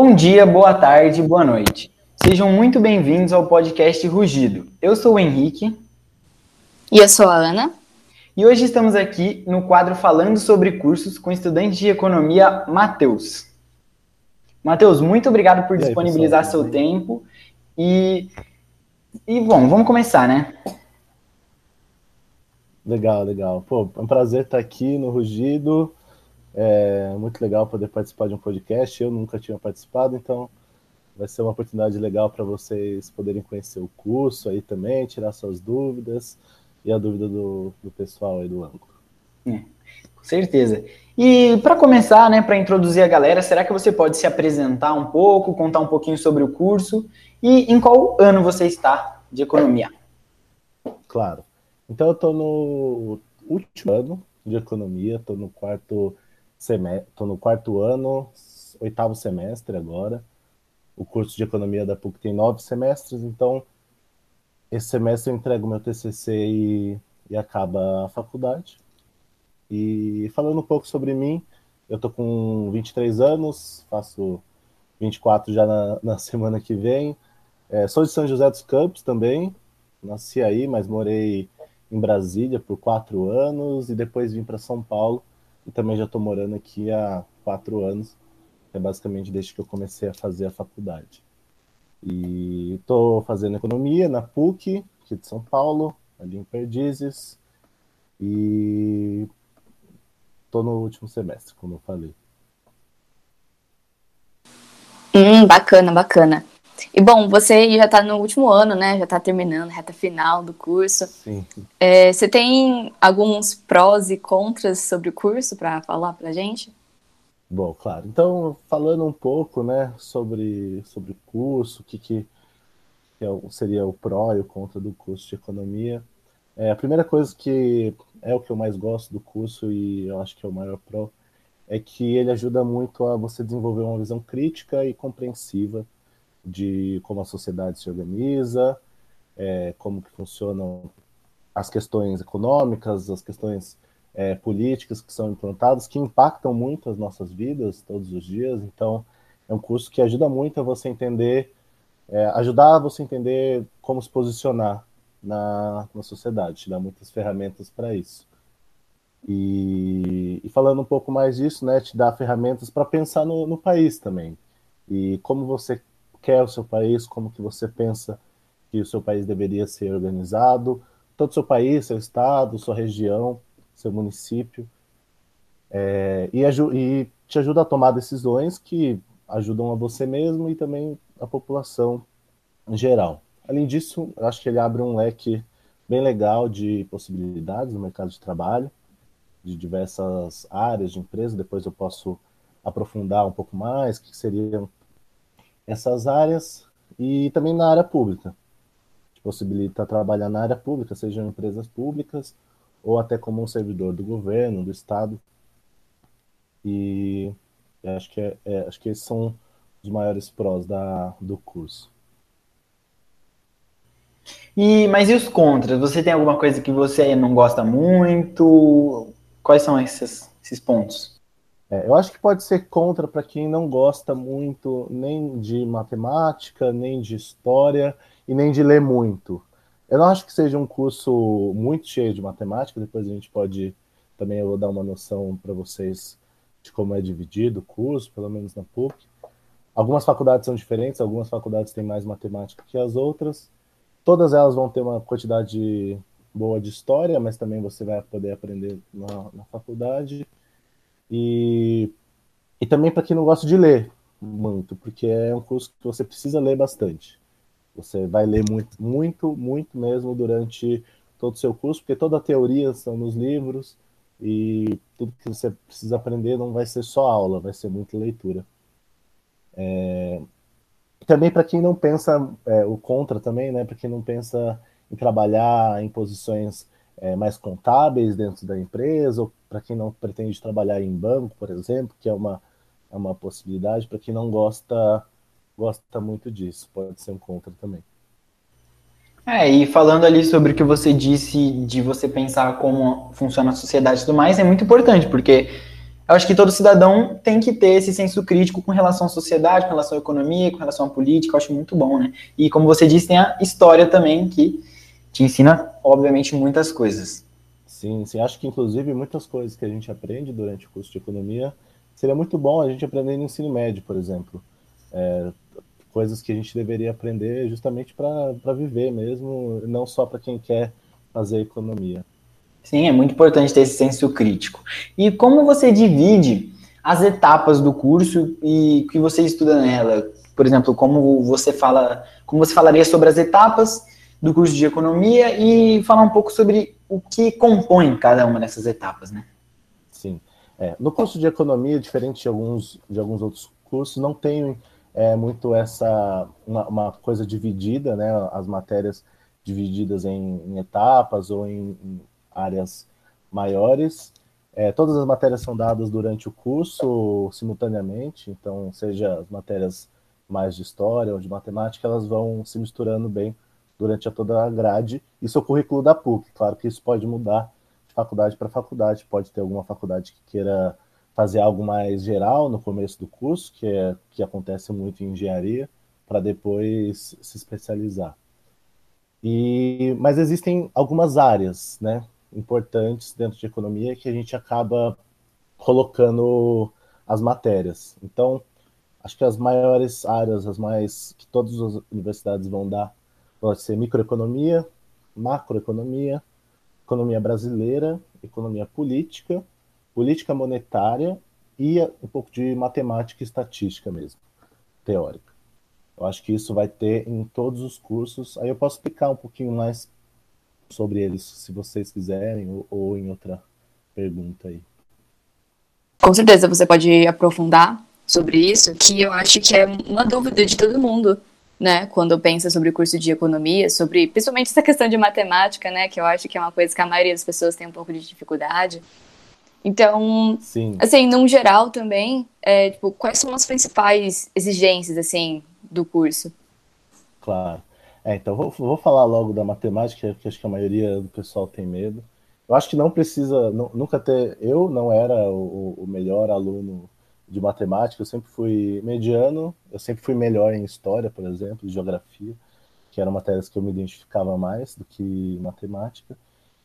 Bom dia, boa tarde, boa noite. Sejam muito bem-vindos ao podcast Rugido. Eu sou o Henrique. E eu sou a Ana. E hoje estamos aqui no quadro Falando sobre Cursos com o estudante de economia Matheus. Matheus, muito obrigado por aí, disponibilizar pessoal, seu tempo. E, e, bom, vamos começar, né? Legal, legal. Pô, é um prazer estar aqui no Rugido. É muito legal poder participar de um podcast. Eu nunca tinha participado, então vai ser uma oportunidade legal para vocês poderem conhecer o curso aí também, tirar suas dúvidas e a dúvida do, do pessoal aí do ângulo. É, com certeza. E para começar, né, para introduzir a galera, será que você pode se apresentar um pouco, contar um pouquinho sobre o curso e em qual ano você está de economia? Claro. Então eu estou no último ano de economia, estou no quarto semestre, no quarto ano, oitavo semestre agora. O curso de economia da PUC tem nove semestres, então esse semestre eu entrego meu TCC e, e acaba a faculdade. E falando um pouco sobre mim, eu tô com 23 anos, faço 24 já na, na semana que vem. É, sou de São José dos Campos também, nasci aí, mas morei em Brasília por quatro anos e depois vim para São Paulo e também já estou morando aqui há quatro anos, é basicamente desde que eu comecei a fazer a faculdade. E estou fazendo economia na PUC, aqui de São Paulo, ali em Perdizes, e Estou no último semestre, como eu falei. Hum, bacana, bacana. E bom, você já está no último ano, né? Já está terminando, reta final do curso. Sim. É, você tem alguns prós e contras sobre o curso para falar para gente? Bom, claro. Então, falando um pouco, né, sobre sobre o curso, o que, que, é seria o pró e o contra do curso de economia. É, a primeira coisa que é o que eu mais gosto do curso e eu acho que é o maior pró, é que ele ajuda muito a você desenvolver uma visão crítica e compreensiva de como a sociedade se organiza, é, como que funcionam as questões econômicas, as questões é, políticas que são implantadas, que impactam muito as nossas vidas todos os dias. Então, é um curso que ajuda muito a você entender, é, ajudar você a entender como se posicionar na, na sociedade, te dá muitas ferramentas para isso. E, e, falando um pouco mais disso, né, te dá ferramentas para pensar no, no, país também. E como você quer o seu país, como que você pensa que o seu país deveria ser organizado, todo o seu país, seu estado, sua região, seu município. É, e, e te ajuda a tomar decisões que ajudam a você mesmo e também a população em geral. Além disso, acho que ele abre um leque bem legal de possibilidades no mercado de trabalho, de diversas áreas de empresa. Depois eu posso aprofundar um pouco mais o que seriam essas áreas e também na área pública. Possibilita trabalhar na área pública, sejam empresas públicas ou até como um servidor do governo, do Estado. E acho que, é, é, acho que esses são os maiores prós da, do curso. E, mas e os contras? Você tem alguma coisa que você não gosta muito? Quais são esses, esses pontos? É, eu acho que pode ser contra para quem não gosta muito nem de matemática, nem de história e nem de ler muito. Eu não acho que seja um curso muito cheio de matemática, depois a gente pode também eu vou dar uma noção para vocês de como é dividido o curso, pelo menos na PUC. Algumas faculdades são diferentes, algumas faculdades têm mais matemática que as outras. Todas elas vão ter uma quantidade boa de história, mas também você vai poder aprender na, na faculdade. E, e também para quem não gosta de ler muito, porque é um curso que você precisa ler bastante. Você vai ler muito, muito, muito mesmo durante todo o seu curso, porque toda a teoria são nos livros e tudo que você precisa aprender não vai ser só aula, vai ser muita leitura. É, também para quem não pensa, é, o contra também, né? Para quem não pensa em trabalhar em posições é, mais contábeis dentro da empresa, ou para quem não pretende trabalhar em banco, por exemplo, que é uma, é uma possibilidade, para quem não gosta, gosta muito disso, pode ser um contra também. É, e falando ali sobre o que você disse de você pensar como funciona a sociedade e tudo mais, é muito importante, porque eu acho que todo cidadão tem que ter esse senso crítico com relação à sociedade, com relação à economia, com relação à política, eu acho muito bom, né? E como você disse, tem a história também, que te ensina, obviamente, muitas coisas. Sim, sim, acho que inclusive muitas coisas que a gente aprende durante o curso de economia seria muito bom a gente aprender no ensino médio, por exemplo. É, coisas que a gente deveria aprender justamente para viver mesmo, não só para quem quer fazer economia. Sim, é muito importante ter esse senso crítico. E como você divide as etapas do curso e que você estuda nela? Por exemplo, como você fala, como você falaria sobre as etapas do curso de economia e falar um pouco sobre o que compõe cada uma dessas etapas, né? Sim. É, no curso de economia, diferente de alguns, de alguns outros cursos, não tem é, muito essa uma, uma, coisa dividida, né? As matérias divididas em, em etapas ou em, em áreas maiores. É, todas as matérias são dadas durante o curso simultaneamente, então seja as matérias mais de história ou de matemática, elas vão se misturando bem durante a toda a grade. Isso é o currículo da PUC. Claro que isso pode mudar de faculdade para faculdade. Pode ter alguma faculdade que queira fazer algo mais geral no começo do curso, que é que acontece muito em engenharia, para depois se especializar. E, mas existem algumas áreas, né, importantes dentro de economia que a gente acaba colocando as matérias. Então, acho que as maiores áreas, as mais que todas as universidades vão dar Pode ser microeconomia, macroeconomia, economia brasileira, economia política, política monetária e um pouco de matemática e estatística mesmo, teórica. Eu acho que isso vai ter em todos os cursos. Aí eu posso explicar um pouquinho mais sobre eles, se vocês quiserem, ou, ou em outra pergunta aí. Com certeza, você pode aprofundar sobre isso, que eu acho que é uma dúvida de todo mundo né, quando pensa sobre o curso de economia, sobre principalmente essa questão de matemática, né, que eu acho que é uma coisa que a maioria das pessoas tem um pouco de dificuldade. Então, Sim. assim, num geral também, é, tipo, quais são as principais exigências, assim, do curso? Claro. É, então, vou, vou falar logo da matemática, que acho que a maioria do pessoal tem medo. Eu acho que não precisa, não, nunca ter. Eu não era o, o melhor aluno de matemática, eu sempre fui mediano, eu sempre fui melhor em história, por exemplo, geografia, que eram matérias que eu me identificava mais do que matemática,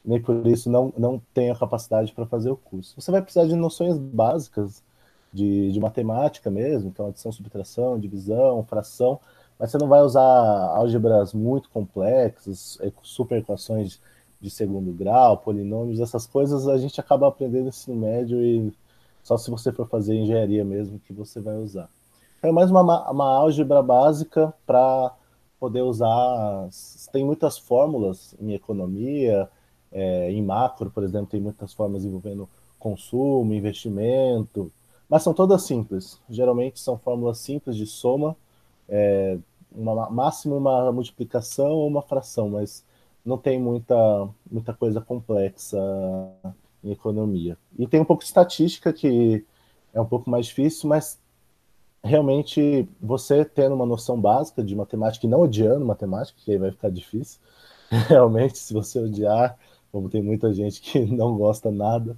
nem por isso não, não tenho a capacidade para fazer o curso. Você vai precisar de noções básicas de, de matemática mesmo, então adição, subtração, divisão, fração, mas você não vai usar álgebras muito complexas, super equações de segundo grau, polinômios, essas coisas a gente acaba aprendendo no ensino médio e só se você for fazer engenharia mesmo que você vai usar. É mais uma, uma álgebra básica para poder usar. Tem muitas fórmulas em economia, é, em macro, por exemplo, tem muitas fórmulas envolvendo consumo, investimento, mas são todas simples. Geralmente são fórmulas simples de soma, é, uma, máximo uma multiplicação ou uma fração, mas não tem muita, muita coisa complexa em economia. E tem um pouco de estatística que é um pouco mais difícil, mas realmente você tendo uma noção básica de matemática e não odiando matemática, que aí vai ficar difícil. Realmente, se você odiar, como tem muita gente que não gosta nada,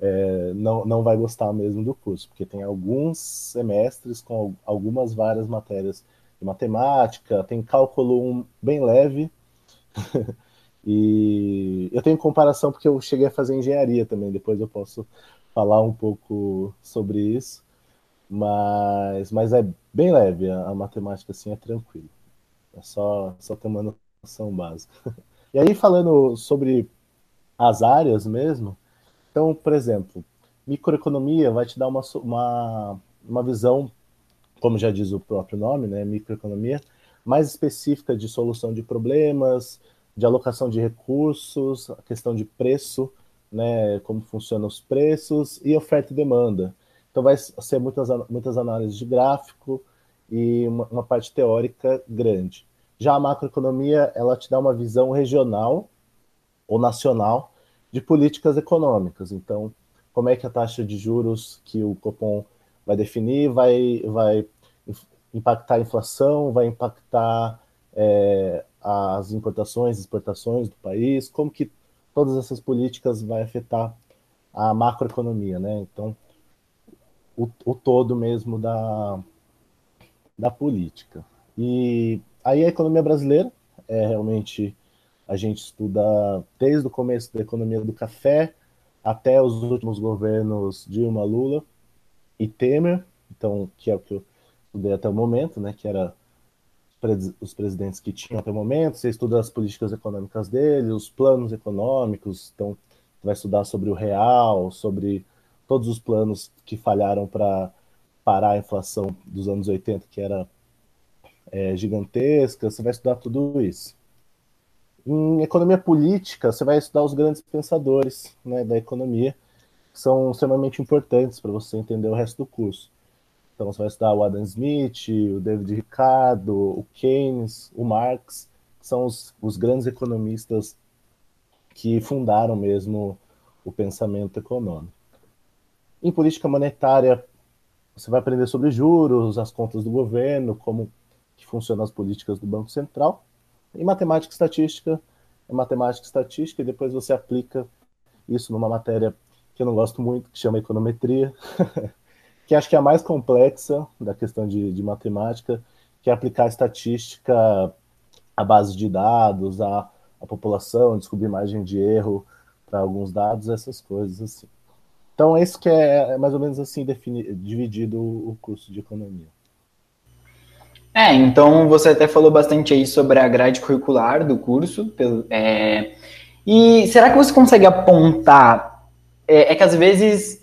é, não, não vai gostar mesmo do curso, porque tem alguns semestres com algumas várias matérias de matemática, tem cálculo um bem leve, E eu tenho comparação porque eu cheguei a fazer engenharia também, depois eu posso falar um pouco sobre isso. Mas, mas é bem leve, a, a matemática assim é tranquilo. É só, só ter uma noção básica. E aí, falando sobre as áreas mesmo, então, por exemplo, microeconomia vai te dar uma, uma, uma visão, como já diz o próprio nome, né, microeconomia, mais específica de solução de problemas, de alocação de recursos, a questão de preço, né, como funcionam os preços e oferta e demanda. Então vai ser muitas, muitas análises de gráfico e uma, uma parte teórica grande. Já a macroeconomia, ela te dá uma visão regional ou nacional de políticas econômicas. Então, como é que a taxa de juros que o Copom vai definir vai, vai impactar a inflação, vai impactar é, as importações exportações do país, como que todas essas políticas vai afetar a macroeconomia, né? Então, o, o todo mesmo da, da política. E aí a economia brasileira é realmente a gente estuda desde o começo da economia do café até os últimos governos Dilma, Lula e Temer, então que é o que eu estudei até o momento, né, que era os presidentes que tinham até o momento, você estuda as políticas econômicas dele, os planos econômicos, então vai estudar sobre o real, sobre todos os planos que falharam para parar a inflação dos anos 80, que era é, gigantesca, você vai estudar tudo isso. Em economia política, você vai estudar os grandes pensadores né, da economia, que são extremamente importantes para você entender o resto do curso. Então, você vai estudar o Adam Smith, o David Ricardo, o Keynes, o Marx, que são os, os grandes economistas que fundaram mesmo o pensamento econômico. Em política monetária, você vai aprender sobre juros, as contas do governo, como que funcionam as políticas do Banco Central. Em matemática e estatística, é matemática e estatística, e depois você aplica isso numa matéria que eu não gosto muito, que chama econometria, que acho que é a mais complexa da questão de, de matemática, que é aplicar estatística à base de dados, à, à população, descobrir margem de erro para alguns dados, essas coisas assim. Então, é isso que é, mais ou menos assim defini, dividido o curso de economia. É, então você até falou bastante aí sobre a grade curricular do curso. É, e será que você consegue apontar? É, é, que às vezes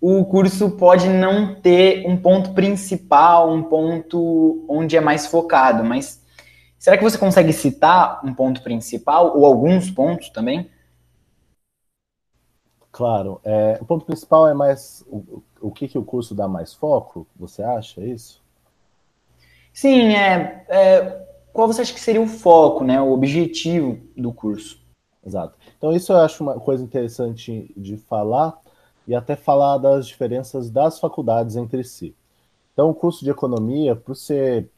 o curso pode não ter um ponto principal, um ponto onde é mais focado, mas será que você consegue citar um ponto principal ou alguns pontos também? Claro. É, o ponto principal é mais o, o que, que o curso dá mais foco, você acha isso? Sim, é, é, qual você acha que seria o foco, né, o objetivo do curso? Exato. Então isso eu acho uma coisa interessante de falar e até falar das diferenças das faculdades entre si. Então o curso de economia, por ser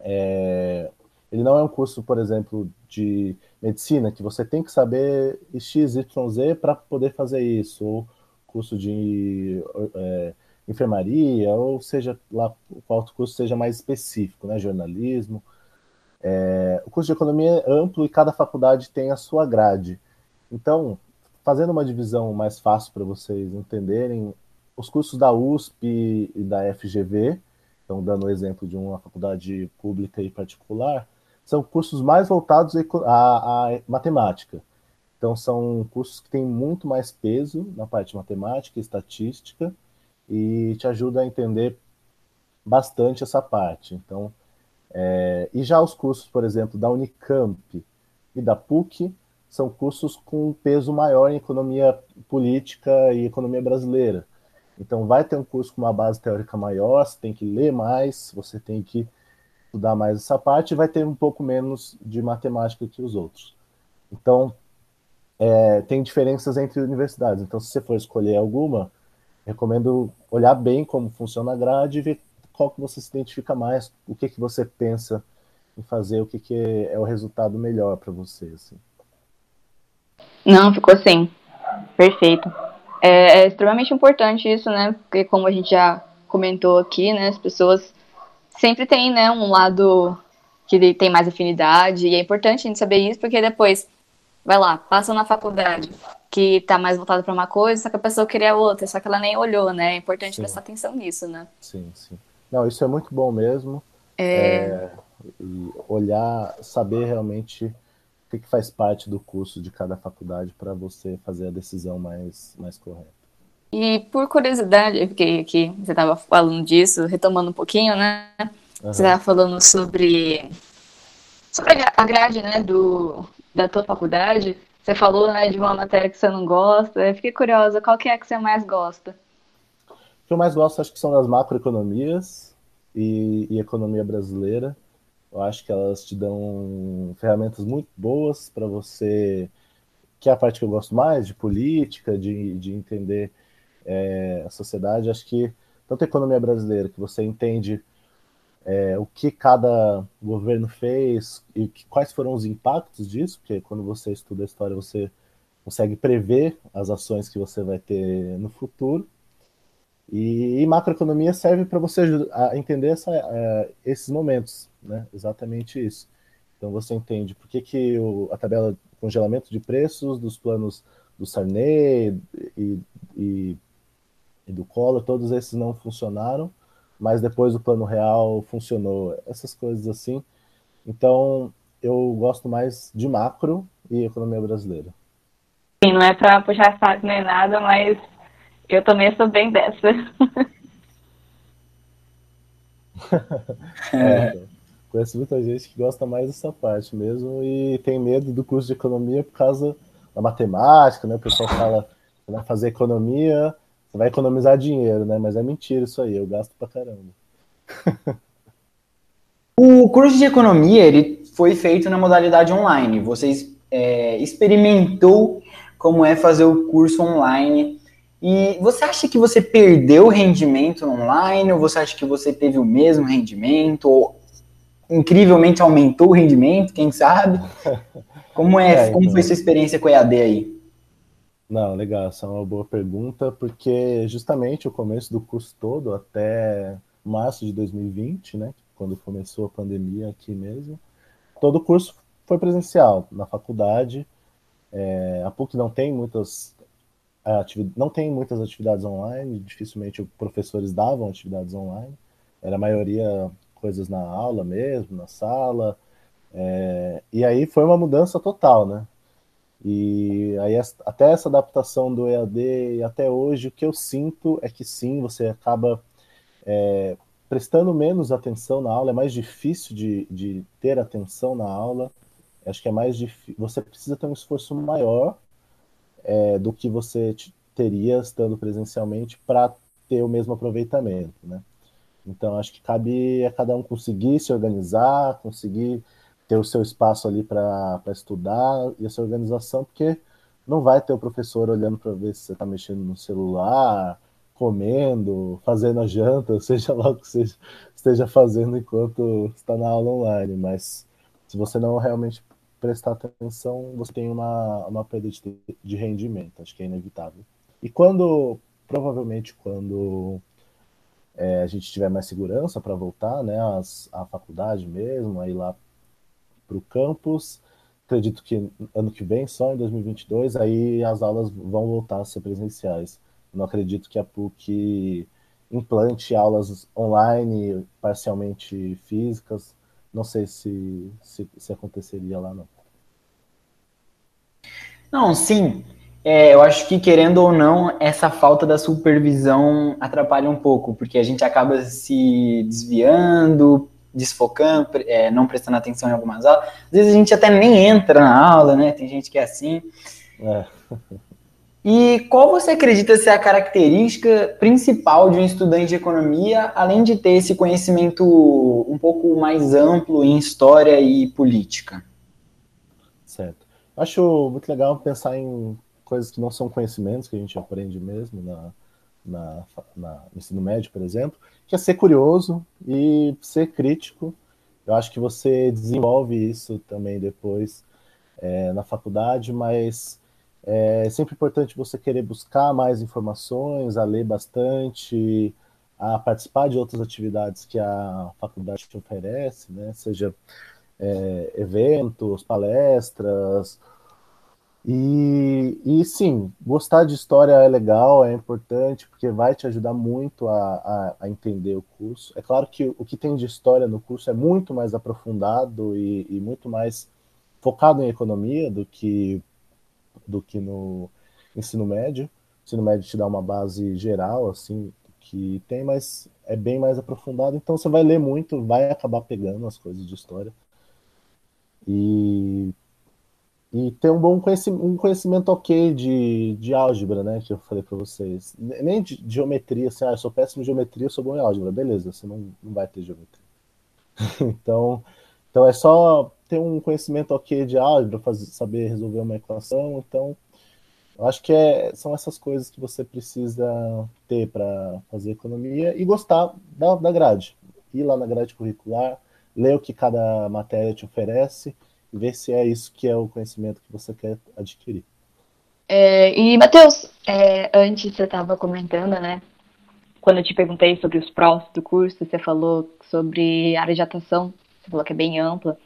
é, ele não é um curso, por exemplo, de medicina que você tem que saber x, y, z para poder fazer isso, ou curso de é, enfermaria, ou seja lá qual curso seja mais específico, né, jornalismo. É, o curso de economia é amplo e cada faculdade tem a sua grade. Então, fazendo uma divisão mais fácil para vocês entenderem, os cursos da USP e da FGV, então dando o exemplo de uma faculdade pública e particular, são cursos mais voltados à, matemática. Então, são cursos que têm muito mais peso na parte matemática e estatística, e te ajuda a entender bastante essa parte. Então, é, e já os cursos, por exemplo, da Unicamp e da PUC são cursos com peso maior em economia política e economia brasileira. Então, vai ter um curso com uma base teórica maior, você tem que ler mais, você tem que estudar mais essa parte, e vai ter um pouco menos de matemática que os outros. Então, é, tem diferenças entre universidades. Então, se você for escolher alguma, recomendo olhar bem como funciona a grade e ver qual que você se identifica mais, o que, que você pensa em fazer, o que, que é o resultado melhor para você. Assim. Não, ficou sim. Perfeito. É, é, extremamente importante isso, né? Porque como a gente já comentou aqui, né? As pessoas sempre têm, né, um lado que tem mais afinidade, e é importante a gente saber isso, porque depois, vai lá, passa na faculdade, que tá mais voltado para uma coisa, só que a pessoa queria outra, só que ela nem olhou, né? É importante sim. prestar atenção nisso, né? Sim, sim. Não, isso é muito bom mesmo. É... é olhar, saber realmente que, que faz parte do curso de cada faculdade para você fazer a decisão mais, mais correta. E por curiosidade, eu fiquei aqui, você estava falando disso, retomando um pouquinho, né? Uhum. Você estava falando sobre, sobre a grade né, do, da tua faculdade. Você falou né, de uma matéria que você não gosta. Eu fiquei curiosa, qual que é que você mais gosta? O que eu mais gosto acho que são das macroeconomias e, e economia brasileira. Eu acho que elas te dão ferramentas muito boas para você, que é a parte que eu gosto mais, de política, de, de entender é, a sociedade. Acho que tanto a economia brasileira, que você entende é, o que cada governo fez e que, quais foram os impactos disso, porque quando você estuda a história você consegue prever as ações que você vai ter no futuro. E, e macroeconomia serve para você a entender essa, uh, esses momentos, né? Exatamente isso. Então você entende por que, que o, a tabela de congelamento de preços dos planos do Sarney e, e, e do Collor, todos esses não funcionaram, mas depois o plano real funcionou, essas coisas assim. Então eu gosto mais de macro e economia brasileira. Sim, não é para puxar saco nem nada, mas eu também sou bem dessa. é, conheço muita gente que gosta mais dessa parte mesmo e tem medo do curso de economia por causa da matemática, né? O pessoal fala que vai fazer economia, você vai economizar dinheiro, né? Mas é mentira isso aí, eu gasto pra caramba. o curso de economia, ele foi feito na modalidade online. Vocês é, experimentou como é fazer o curso online. E você acha que você perdeu rendimento online? Ou você acha que você teve o mesmo rendimento? Ou incrivelmente aumentou o rendimento? Quem sabe? Como, é, é como então... foi sua experiência com a EAD aí? Não, legal, essa é uma boa pergunta, porque justamente o começo do curso todo, até março de 2020, né, quando começou a pandemia aqui mesmo, todo o curso foi presencial na faculdade. É, a PUC não tem muitas não tem muitas atividades online, dificilmente professores davam atividades online. Era a maioria coisas na aula mesmo, na sala. É, e aí foi uma mudança total, né? E aí até essa adaptação do EAD e até hoje o que eu sinto é que sim, você acaba é, prestando menos atenção na aula, é mais difícil de, de ter atenção na aula. Acho que é mais difícil. Você precisa ter um esforço maior é, do que você teria estando presencialmente para ter o mesmo aproveitamento, né? Então acho que cabe a cada um conseguir se organizar, conseguir ter o seu espaço ali para estudar e essa organização, porque não vai ter o professor olhando para ver se você está mexendo no celular, comendo, fazendo a janta, seja lá o que você esteja fazendo enquanto está na aula online, mas se você não realmente prestar atenção, você tem uma, uma perda de, de rendimento, acho que é inevitável. E quando, provavelmente, quando é, a gente tiver mais segurança para voltar, né, às, à faculdade mesmo, aí lá para o campus, acredito que ano que vem, só em 2022, aí as aulas vão voltar a ser presenciais. Não acredito que a PUC implante aulas online, parcialmente físicas, não sei se, se, se aconteceria lá, não. Não, sim. É, eu acho que, querendo ou não, essa falta da supervisão atrapalha um pouco, porque a gente acaba se desviando, desfocando, é, não prestando atenção em algumas aulas. Às vezes a gente até nem entra na aula, né? Tem gente que é assim. É. E qual você acredita ser a característica principal de um estudante de economia, além de ter esse conhecimento um pouco mais amplo em história e política? Certo. Acho muito legal pensar em coisas que não são conhecimentos, que a gente aprende mesmo na, na, na, no ensino médio, por exemplo, que é ser curioso e ser crítico. Eu acho que você desenvolve isso também depois é, na faculdade, mas é sempre importante você querer buscar mais informações, a ler bastante, a participar de outras atividades que a faculdade te oferece, né? seja é, eventos, palestras. E, e sim, gostar de história é legal, é importante, porque vai te ajudar muito a, a, a, entender o curso. É claro que o que tem de história no curso é muito mais aprofundado e, e muito mais focado em economia do que do que no ensino médio. O ensino médio te dá uma base geral, assim, que tem, mas é bem mais aprofundado. Então você vai ler muito, vai acabar pegando as coisas de história. E, e ter um bom conhecimento, um conhecimento ok de, de álgebra, né? Que eu falei para vocês. Nem de geometria, assim, ah, eu sou péssimo em geometria, eu sou bom em álgebra. Beleza, você não, não vai ter geometria. então, então é só ter um conhecimento ok de álgebra, fazer, saber resolver uma equação. Então, eu acho que é, são essas coisas que você precisa ter para fazer economia e gostar da, da grade. Ir lá na grade curricular, ler o que cada matéria te oferece e ver se é isso que é o conhecimento que você quer adquirir. É, e, Matheus, é, antes você estava comentando, né, quando eu te perguntei sobre os prós do curso, você falou sobre área de atuação, você falou que é bem ampla.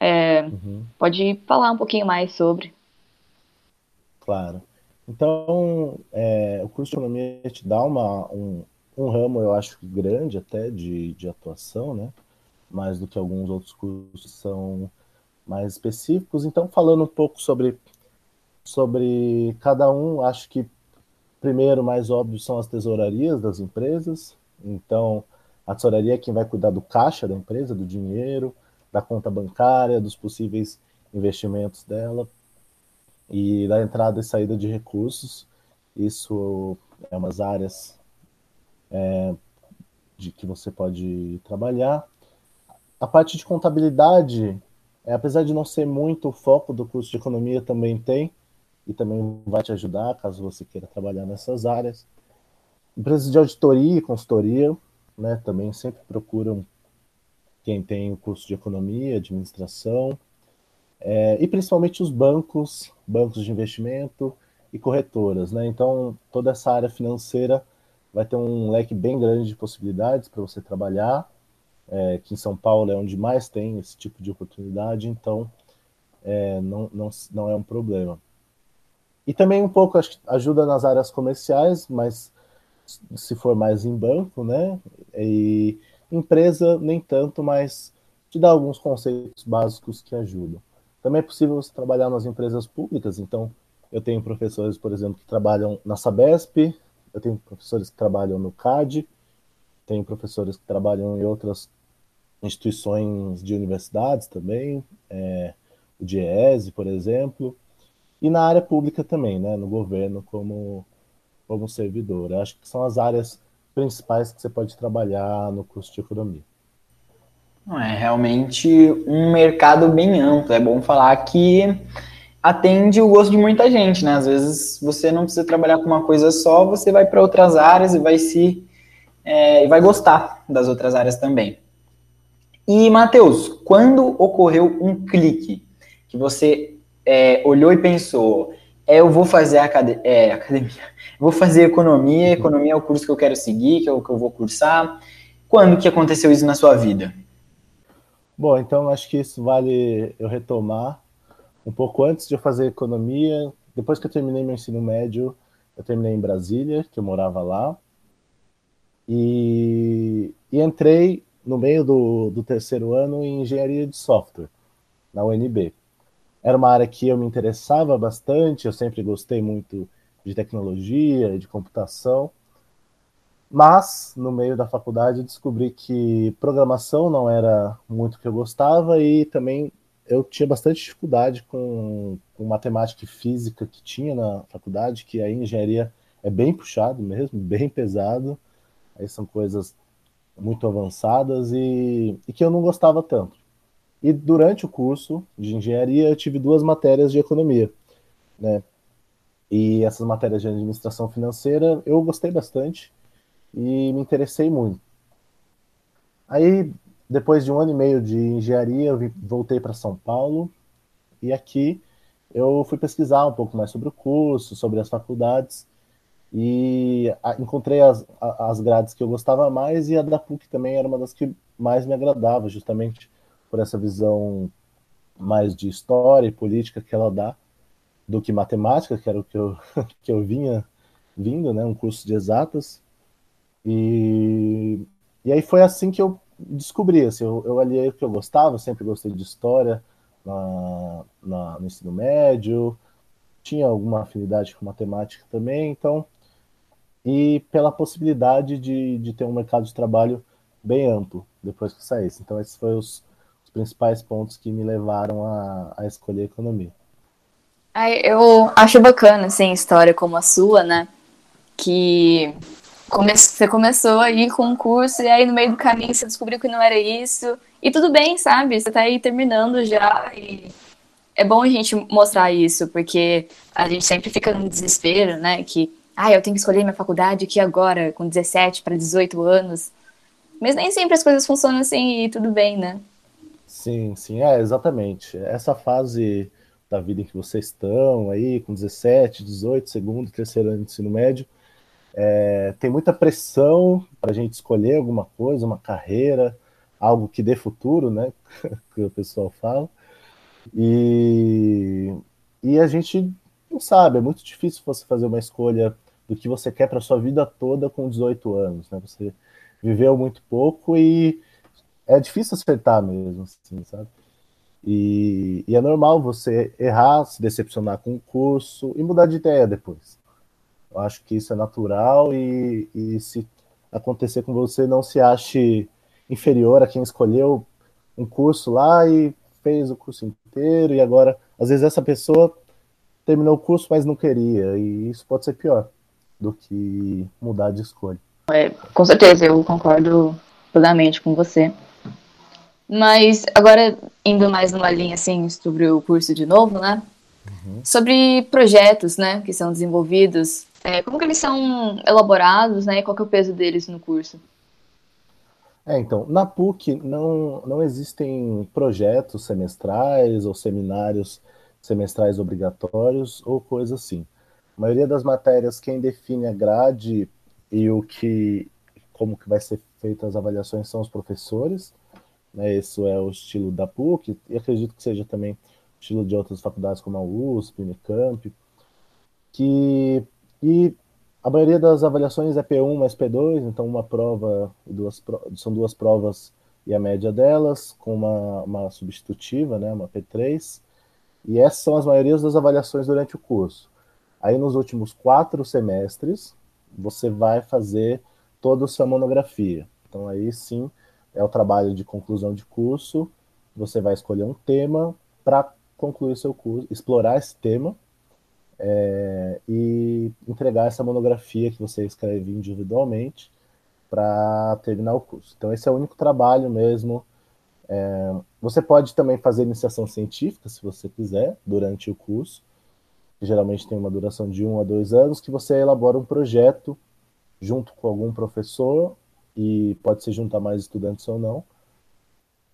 É, uhum. Pode falar um pouquinho mais sobre? Claro. Então, é, o curso de economia te dá uma, um, um ramo, eu acho, grande até de, de atuação, né? Mais do que alguns outros cursos são mais específicos. Então, falando um pouco sobre, sobre cada um, acho que primeiro, mais óbvio, são as tesourarias das empresas. Então, a tesouraria é quem vai cuidar do caixa da empresa, do dinheiro, da conta bancária, dos possíveis investimentos dela e da entrada e saída de recursos. Isso é umas áreas é, de que você pode trabalhar. A parte de contabilidade, é, apesar de não ser muito o foco do curso de economia, também tem e também vai te ajudar caso você queira trabalhar nessas áreas. Empresas de auditoria e consultoria, né, também sempre procuram quem tem o curso de economia, administração, é, e principalmente os bancos, bancos de investimento e corretoras, né? Então toda essa área financeira vai ter um leque bem grande de possibilidades para você trabalhar. É, que em São Paulo é onde mais tem esse tipo de oportunidade, então é, não, não, não é um problema. E também um pouco ajuda nas áreas comerciais, mas se for mais em banco, né? E empresa nem tanto, mas te dá alguns conceitos básicos que ajudam. Também é possível você trabalhar nas empresas públicas, então eu tenho professores, por exemplo, que trabalham na Sabesp, eu tenho professores que trabalham no CAD, tenho professores que trabalham em outras instituições de universidades também, é, o DIESE, por exemplo, e na área pública também, né, no governo como, como servidor. Eu acho que são as áreas principais que você pode trabalhar no curso de economia. É realmente um mercado bem amplo. É bom falar que atende o gosto de muita gente, né? Às vezes você não precisa trabalhar com uma coisa só, você vai para outras áreas e vai se é, e vai gostar das outras áreas também. E Matheus, quando ocorreu um clique que você é, olhou e pensou, é, eu vou fazer acad é, academia, vou fazer economia, uhum. economia é o curso que eu quero seguir, que é o que eu vou cursar. Quando que aconteceu isso na sua vida? Bom, então acho que isso vale eu retomar um pouco antes de eu fazer economia. Depois que eu terminei meu ensino médio, eu terminei em Brasília, que eu morava lá, e, e entrei no meio do, do terceiro ano em engenharia de software, na UNB era uma área que eu me interessava bastante, eu sempre gostei muito de tecnologia, de computação, mas no meio da faculdade descobri que programação não era muito o que eu gostava e também eu tinha bastante dificuldade com, com matemática e física que tinha na faculdade, que a engenharia é bem puxado mesmo, bem pesado, aí são coisas muito avançadas e, e que eu não gostava tanto. E durante o curso de engenharia, eu tive duas matérias de economia, né? E essas matérias de administração financeira eu gostei bastante e me interessei muito. Aí, depois de um ano e meio de engenharia, eu voltei para São Paulo e aqui eu fui pesquisar um pouco mais sobre o curso, sobre as faculdades e encontrei as, as grades que eu gostava mais e a da PUC também era uma das que mais me agradava, justamente por essa visão mais de história e política que ela dá do que matemática, que era o que eu, que eu vinha vindo, né, um curso de exatas. E, e aí foi assim que eu descobri, assim, eu, eu aliei o que eu gostava, sempre gostei de história na, na, no ensino médio, tinha alguma afinidade com matemática também, então, e pela possibilidade de, de ter um mercado de trabalho bem amplo depois que saísse. Então, esses foram os, os principais pontos que me levaram a, a escolher economia. Eu acho bacana, assim, história como a sua, né? Que come você começou aí com um curso e aí no meio do caminho você descobriu que não era isso. E tudo bem, sabe? Você tá aí terminando já e é bom a gente mostrar isso, porque a gente sempre fica no desespero, né? Que, ah, eu tenho que escolher minha faculdade aqui agora, com 17 para 18 anos. Mas nem sempre as coisas funcionam assim e tudo bem, né? Sim, sim, é, exatamente. Essa fase da vida em que vocês estão aí, com 17, 18, segundo, terceiro ano de ensino médio, É, tem muita pressão para a gente escolher alguma coisa, uma carreira, algo que dê futuro, né? que o pessoal fala. E, e a gente não sabe, é muito difícil você fazer uma escolha do que você quer para sua vida toda com 18 anos, né? Você viveu muito pouco e é difícil acertar mesmo, assim, sabe? E, e, é normal você errar, se decepcionar com o curso e mudar de ideia depois. Eu acho que isso é natural e, e se acontecer com você, não se ache inferior a quem escolheu um curso lá e fez o curso inteiro e agora, às vezes essa pessoa terminou o curso, mas não queria e isso pode ser pior do que mudar de escolha. É, com certeza, eu concordo plenamente com você. Mas agora, indo mais numa linha assim sobre o curso de novo, né? Uhum. Sobre projetos, né, que são desenvolvidos, é, como que eles são elaborados, né, e qual que é o peso deles no curso? É, então, na PUC não, não existem projetos semestrais ou seminários semestrais obrigatórios ou coisa assim. A maioria das matérias, quem define a grade e o que, como que vai ser feitas as avaliações são os professores, né? Isso é o estilo da PUC, e acredito que seja também o estilo de outras faculdades como a USP, Unicamp, que e a maioria das avaliações é P1 mais P2, então uma prova duas são duas provas e a média delas, com uma, uma substitutiva, né, uma P3, e essas são as maiorias das avaliações durante o curso. Aí nos últimos quatro semestres, você vai fazer toda a sua monografia. Então aí sim é o trabalho de conclusão de curso. Você vai escolher um tema para concluir seu curso, explorar esse tema é, e entregar essa monografia que você escreve individualmente para terminar o curso. Então esse é o único trabalho mesmo. É, você pode também fazer iniciação científica, se você quiser, durante o curso, que geralmente tem uma duração de um a dois anos, que você elabora um projeto junto com algum professor e pode se juntar mais estudantes ou não,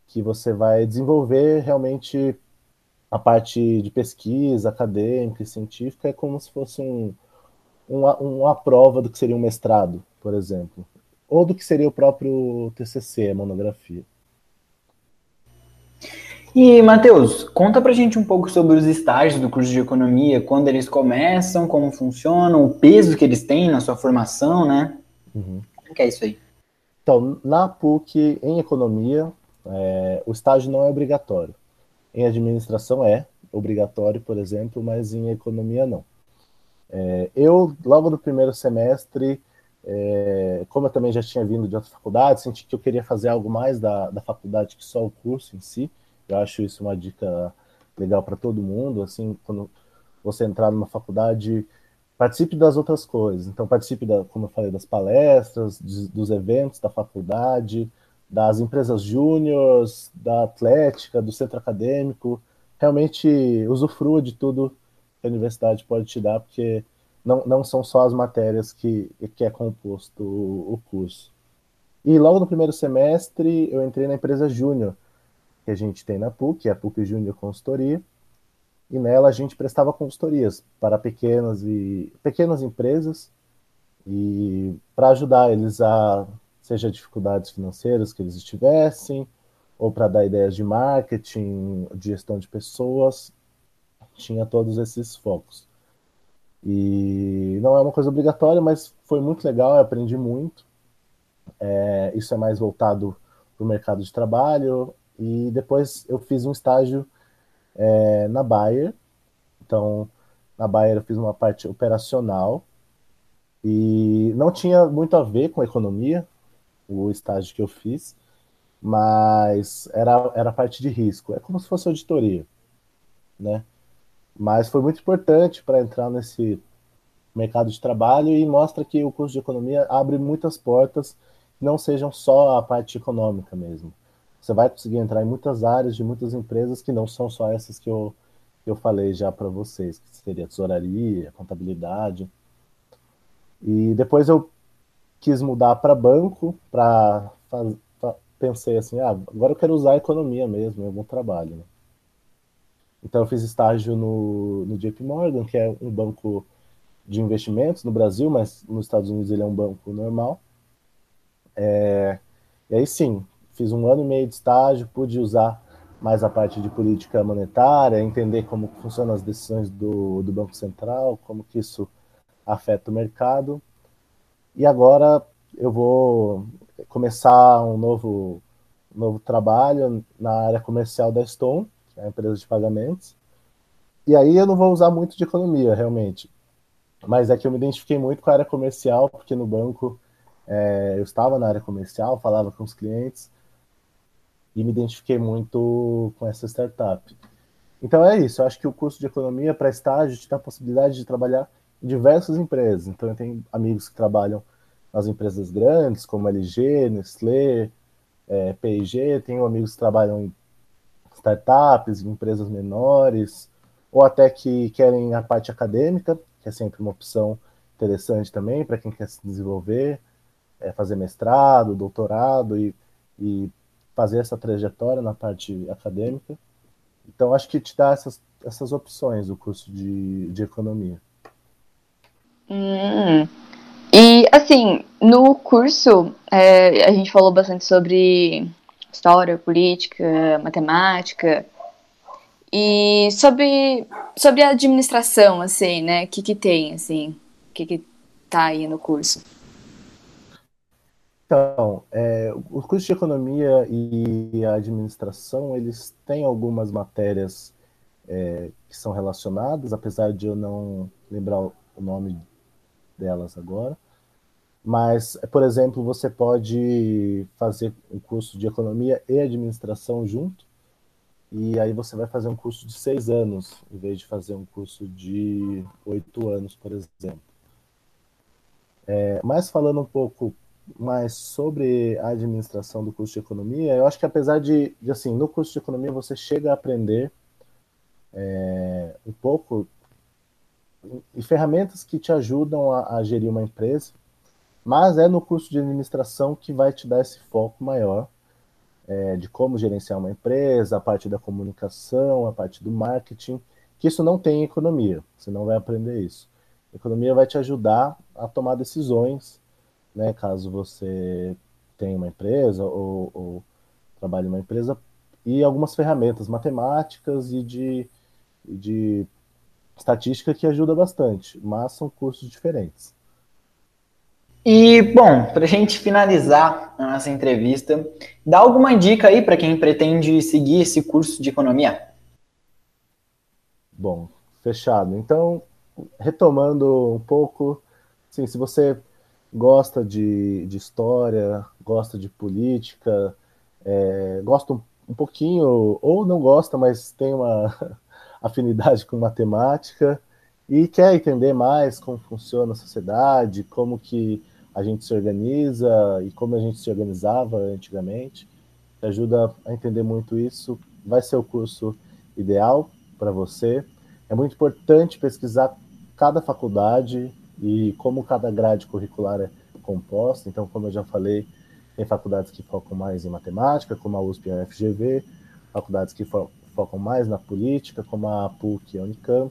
que você vai desenvolver realmente a parte de pesquisa acadêmica e científica, é como se fosse um, uma, uma prova do que seria um mestrado, por exemplo, ou do que seria o próprio TCC, a monografia. E, Matheus, conta pra gente um pouco sobre os estágios do curso de economia, quando eles começam, como funcionam, o peso que eles têm na sua formação, né? Uhum. Como que é isso aí? Então, na PUC, em economia, é, o estágio não é obrigatório. Em administração é obrigatório, por exemplo, mas em economia não. É, eu, logo no primeiro semestre, é, como eu também já tinha vindo de outra faculdade, senti que eu queria fazer algo mais da, da faculdade que só o curso em si. Eu acho isso uma dica legal para todo mundo. Assim, quando você entrar numa faculdade, participe das outras coisas. Então, participe, da, como eu falei, das palestras, de, dos eventos da faculdade, das empresas júniores, da atlética, do centro acadêmico. Realmente usufrua de tudo que a universidade pode te dar, porque não, não são só as matérias que, que é composto o, o curso. E logo no primeiro semestre eu entrei na empresa júnior, que a gente tem na PUC, a PUC Júnior Consultoria, e nela a gente prestava consultorias para pequenas e pequenas empresas e para ajudar eles a seja dificuldades financeiras que eles estivessem ou para dar ideias de marketing, de gestão de pessoas, tinha todos esses focos. E não é uma coisa obrigatória, mas foi muito legal, eu aprendi muito. É, isso é mais voltado para o mercado de trabalho. E depois eu fiz um estágio é, na Bayer. Então, na Bayer eu fiz uma parte operacional e não tinha muito a ver com economia, o estágio que eu fiz, mas era, era a parte de risco. É como se fosse auditoria, né? Mas foi muito importante para entrar nesse mercado de trabalho e mostra que o curso de economia abre muitas portas, não sejam só a parte econômica mesmo você vai conseguir entrar em muitas áreas de muitas empresas que não são só essas que eu, eu falei já para vocês, que seria tesouraria, contabilidade. E depois eu quis mudar para banco, para pensei assim, ah, agora eu quero usar a economia mesmo em algum trabalho. Né? Então eu fiz estágio no, no JP Morgan, que é um banco de investimentos no Brasil, mas nos Estados Unidos ele é um banco normal. É, e aí sim, fiz um ano e meio de estágio, pude usar mais a parte de política monetária, entender como funcionam as decisões do, do Banco Central, como que isso afeta o mercado. E agora eu vou começar um novo, novo trabalho na área comercial da Stone, que é a empresa de pagamentos. E aí eu não vou usar muito de economia, realmente. Mas é que eu me identifiquei muito com a área comercial, porque no banco é, eu estava na área comercial, falava com os clientes, e me identifiquei muito com essa startup. Então é isso, eu acho que o curso de economia para estágio te dá a possibilidade de trabalhar em diversas empresas. Então eu tenho amigos que trabalham nas empresas grandes, como LG, Nestlé, é, P&G, tenho amigos que trabalham em startups, em empresas menores, ou até que querem a parte acadêmica, que é sempre uma opção interessante também para quem quer se desenvolver, é, fazer mestrado, doutorado e, e fazer essa trajetória na parte acadêmica. Então, acho que te dá essas, essas opções o curso de, de economia. Hum. E, assim, no curso, é, a gente falou bastante sobre história, política, matemática, e sobre, sobre a administração, assim, né? O que, que tem, assim, o que, que tá aí no curso? Então, é, o curso de economia e administração, eles têm algumas matérias é, que são relacionadas, apesar de eu não lembrar o nome delas agora. Mas, por exemplo, você pode fazer um curso de economia e administração junto, e aí você vai fazer um curso de seis anos, em vez de fazer um curso de oito anos, por exemplo. É, mas falando um pouco mais sobre a administração do curso de economia, eu acho que apesar de, de assim, no curso de economia você chega a aprender é, um pouco e ferramentas que te ajudam a, a, gerir uma empresa, mas é no curso de administração que vai te dar esse foco maior é, de como gerenciar uma empresa, a parte da comunicação, a parte do marketing, que isso não tem em economia, você não vai aprender isso. A economia vai te ajudar a tomar decisões né, caso você tenha uma empresa ou, ou trabalhe em uma empresa, e algumas ferramentas matemáticas e de, de estatística que ajuda bastante, mas são cursos diferentes. E, bom, para a gente finalizar a nossa entrevista, dá alguma dica aí para quem pretende seguir esse curso de economia? Bom, fechado. Então, retomando um pouco, assim, se você gosta de, de história, gosta de política, é, gosta um, um pouquinho, ou não gosta, mas tem uma afinidade com matemática e quer entender mais como funciona a sociedade, como que a gente se organiza e como a gente se organizava antigamente, ajuda a entender muito isso, vai ser o curso ideal para você. É muito importante pesquisar cada faculdade, e como cada grade curricular é composta, então, como eu já falei, tem faculdades que focam mais em matemática, como a USP e a FGV, faculdades que fo focam mais na política, como a PUC e a Unicamp.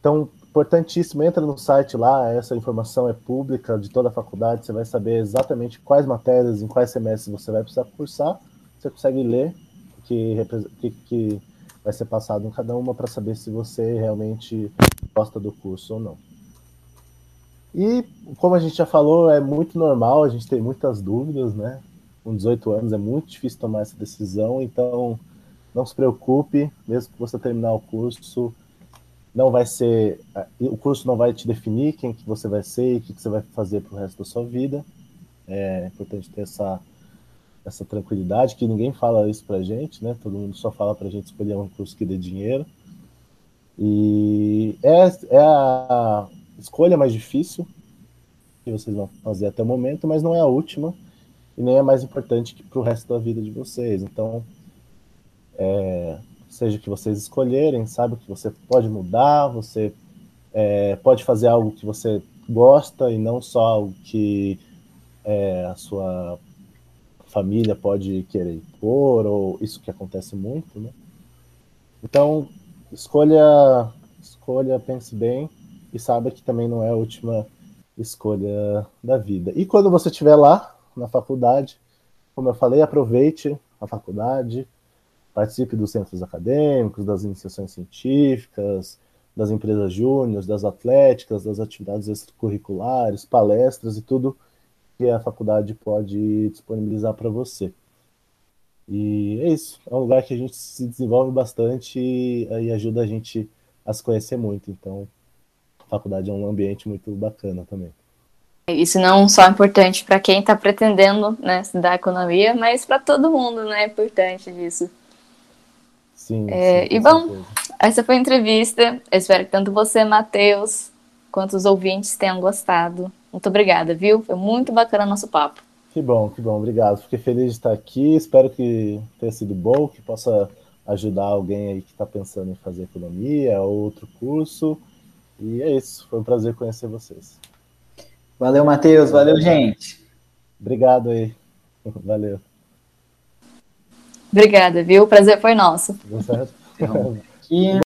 Então, importantíssimo, entra no site lá, essa informação é pública de toda a faculdade, você vai saber exatamente quais matérias, em quais semestres você vai precisar cursar, você consegue ler o que, que, que vai ser passado em cada uma para saber se você realmente gosta do curso ou não. E, como a gente já falou, é muito normal, a gente tem muitas dúvidas, né? Com 18 anos é muito difícil tomar essa decisão, então não se preocupe, mesmo que você terminar o curso, não vai ser. O curso não vai te definir quem que você vai ser e o que, que você vai fazer para o resto da sua vida. É importante ter essa, essa tranquilidade, que ninguém fala isso pra gente, né? Todo mundo só fala pra gente escolher um curso que dê dinheiro. E é, é a, escolha mais difícil que vocês vão fazer até o momento, mas não é a última e nem é mais importante para o resto da vida de vocês. Então, é, seja o que vocês escolherem, sabe que você pode mudar, você é, pode fazer algo que você gosta e não só algo que é, a sua família pode querer impor, ou isso que acontece muito, né? Então, escolha, escolha, pense bem, e saiba que também não é a última escolha da vida. E quando você estiver lá na faculdade, como eu falei, aproveite a faculdade, participe dos centros acadêmicos, das iniciações científicas, das empresas júniores, das atléticas, das atividades extracurriculares, palestras e tudo que a faculdade pode disponibilizar para você. E é isso, é um lugar que a gente se desenvolve bastante e, e ajuda a gente a se conhecer muito. Então, faculdade é um ambiente muito bacana também. Isso não só é importante para quem está pretendendo né, estudar economia, mas para todo mundo, né? É importante disso. Sim. É, sim e bom, certeza. essa foi a entrevista. Eu espero que tanto você, Matheus, quanto os ouvintes tenham gostado. Muito obrigada, viu? Foi muito bacana o nosso papo. Que bom, que bom, obrigado. Fiquei feliz de estar aqui. Espero que tenha sido bom, que possa ajudar alguém aí que está pensando em fazer economia ou outro curso. E é isso. Foi um prazer conhecer vocês. Valeu, Matheus. Valeu, gente. Obrigado aí. Valeu. Obrigada, viu? O prazer foi nosso. Deu certo? Então, aqui.